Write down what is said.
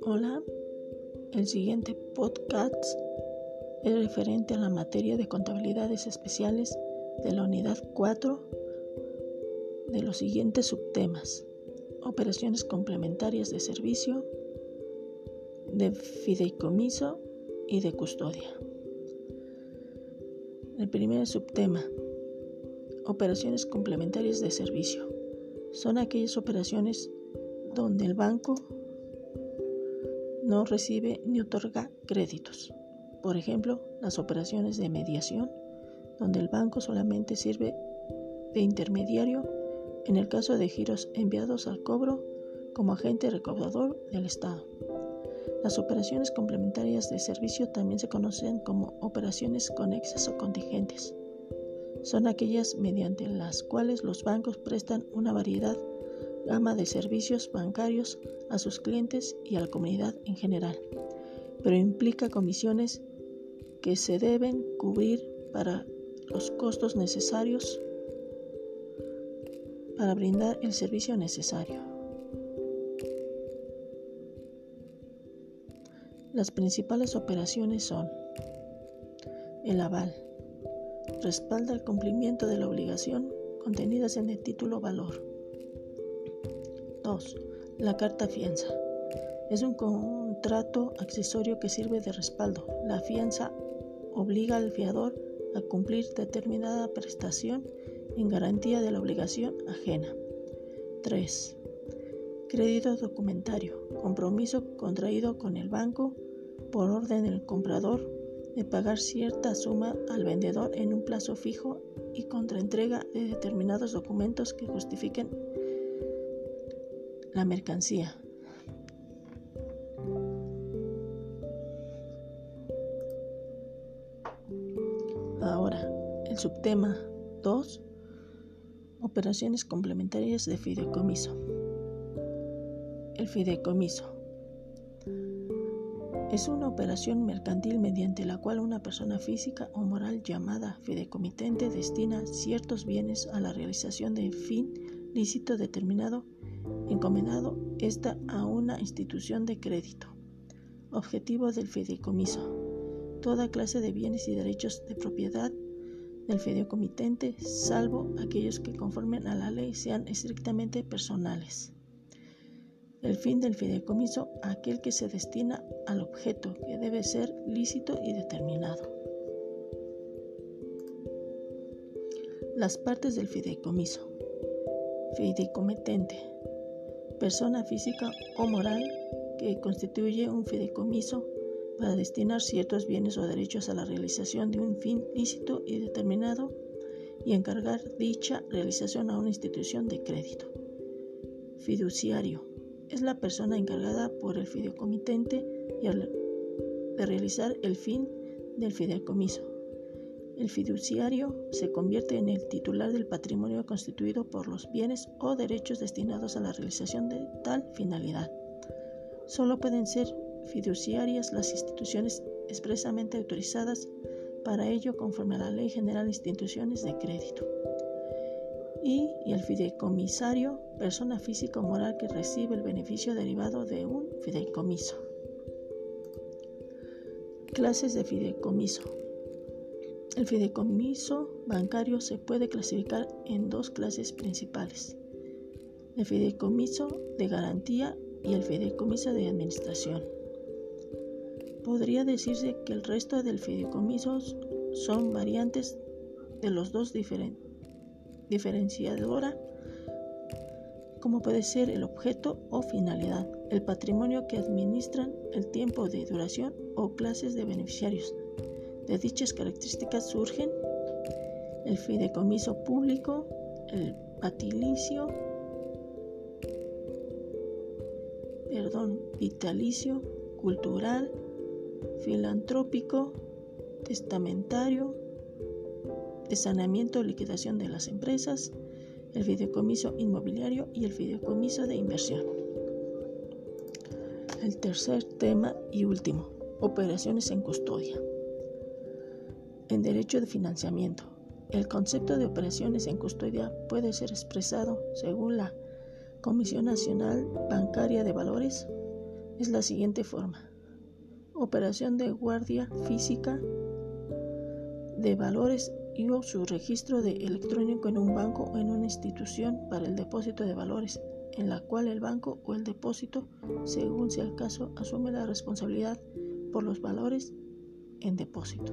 Hola, el siguiente podcast es referente a la materia de contabilidades especiales de la unidad 4 de los siguientes subtemas. Operaciones complementarias de servicio, de fideicomiso y de custodia. El primer subtema, operaciones complementarias de servicio, son aquellas operaciones donde el banco no recibe ni otorga créditos. Por ejemplo, las operaciones de mediación, donde el banco solamente sirve de intermediario en el caso de giros enviados al cobro como agente recaudador del Estado. Las operaciones complementarias de servicio también se conocen como operaciones conexas o contingentes. Son aquellas mediante las cuales los bancos prestan una variedad gama de servicios bancarios a sus clientes y a la comunidad en general, pero implica comisiones que se deben cubrir para los costos necesarios para brindar el servicio necesario. Las principales operaciones son el aval, respalda el cumplimiento de la obligación contenidas en el título valor. 2. La carta fianza. Es un contrato accesorio que sirve de respaldo. La fianza obliga al fiador a cumplir determinada prestación en garantía de la obligación ajena. 3. Crédito documentario. Compromiso contraído con el banco por orden del comprador de pagar cierta suma al vendedor en un plazo fijo y contra entrega de determinados documentos que justifiquen la mercancía. Ahora, el subtema 2, operaciones complementarias de fideicomiso. El fideicomiso es una operación mercantil mediante la cual una persona física o moral llamada fideicomitente destina ciertos bienes a la realización de fin lícito determinado encomendado esta a una institución de crédito. Objetivo del fideicomiso. Toda clase de bienes y derechos de propiedad del fideicomitente, salvo aquellos que conformen a la ley sean estrictamente personales. El fin del fideicomiso, aquel que se destina al objeto, que debe ser lícito y determinado. Las partes del fideicomiso. Fideicomitente persona física o moral que constituye un fideicomiso para destinar ciertos bienes o derechos a la realización de un fin lícito y determinado y encargar dicha realización a una institución de crédito. Fiduciario es la persona encargada por el fideicomitente de realizar el fin del fideicomiso. El fiduciario se convierte en el titular del patrimonio constituido por los bienes o derechos destinados a la realización de tal finalidad. Solo pueden ser fiduciarias las instituciones expresamente autorizadas para ello conforme a la Ley General de Instituciones de Crédito. Y, el fideicomisario, persona física o moral que recibe el beneficio derivado de un fideicomiso. Clases de fideicomiso. El fideicomiso bancario se puede clasificar en dos clases principales, el fideicomiso de garantía y el fideicomiso de administración. Podría decirse que el resto del fideicomisos son variantes de los dos diferenciadora, como puede ser el objeto o finalidad, el patrimonio que administran, el tiempo de duración o clases de beneficiarios. De dichas características surgen el fideicomiso público, el patilicio, perdón, vitalicio, cultural, filantrópico, testamentario, de saneamiento o liquidación de las empresas, el fideicomiso inmobiliario y el fideicomiso de inversión. El tercer tema y último, operaciones en custodia en derecho de financiamiento. El concepto de operaciones en custodia puede ser expresado según la Comisión Nacional Bancaria de Valores. Es la siguiente forma. Operación de guardia física de valores o su registro de electrónico en un banco o en una institución para el depósito de valores, en la cual el banco o el depósito, según sea el caso, asume la responsabilidad por los valores en depósito.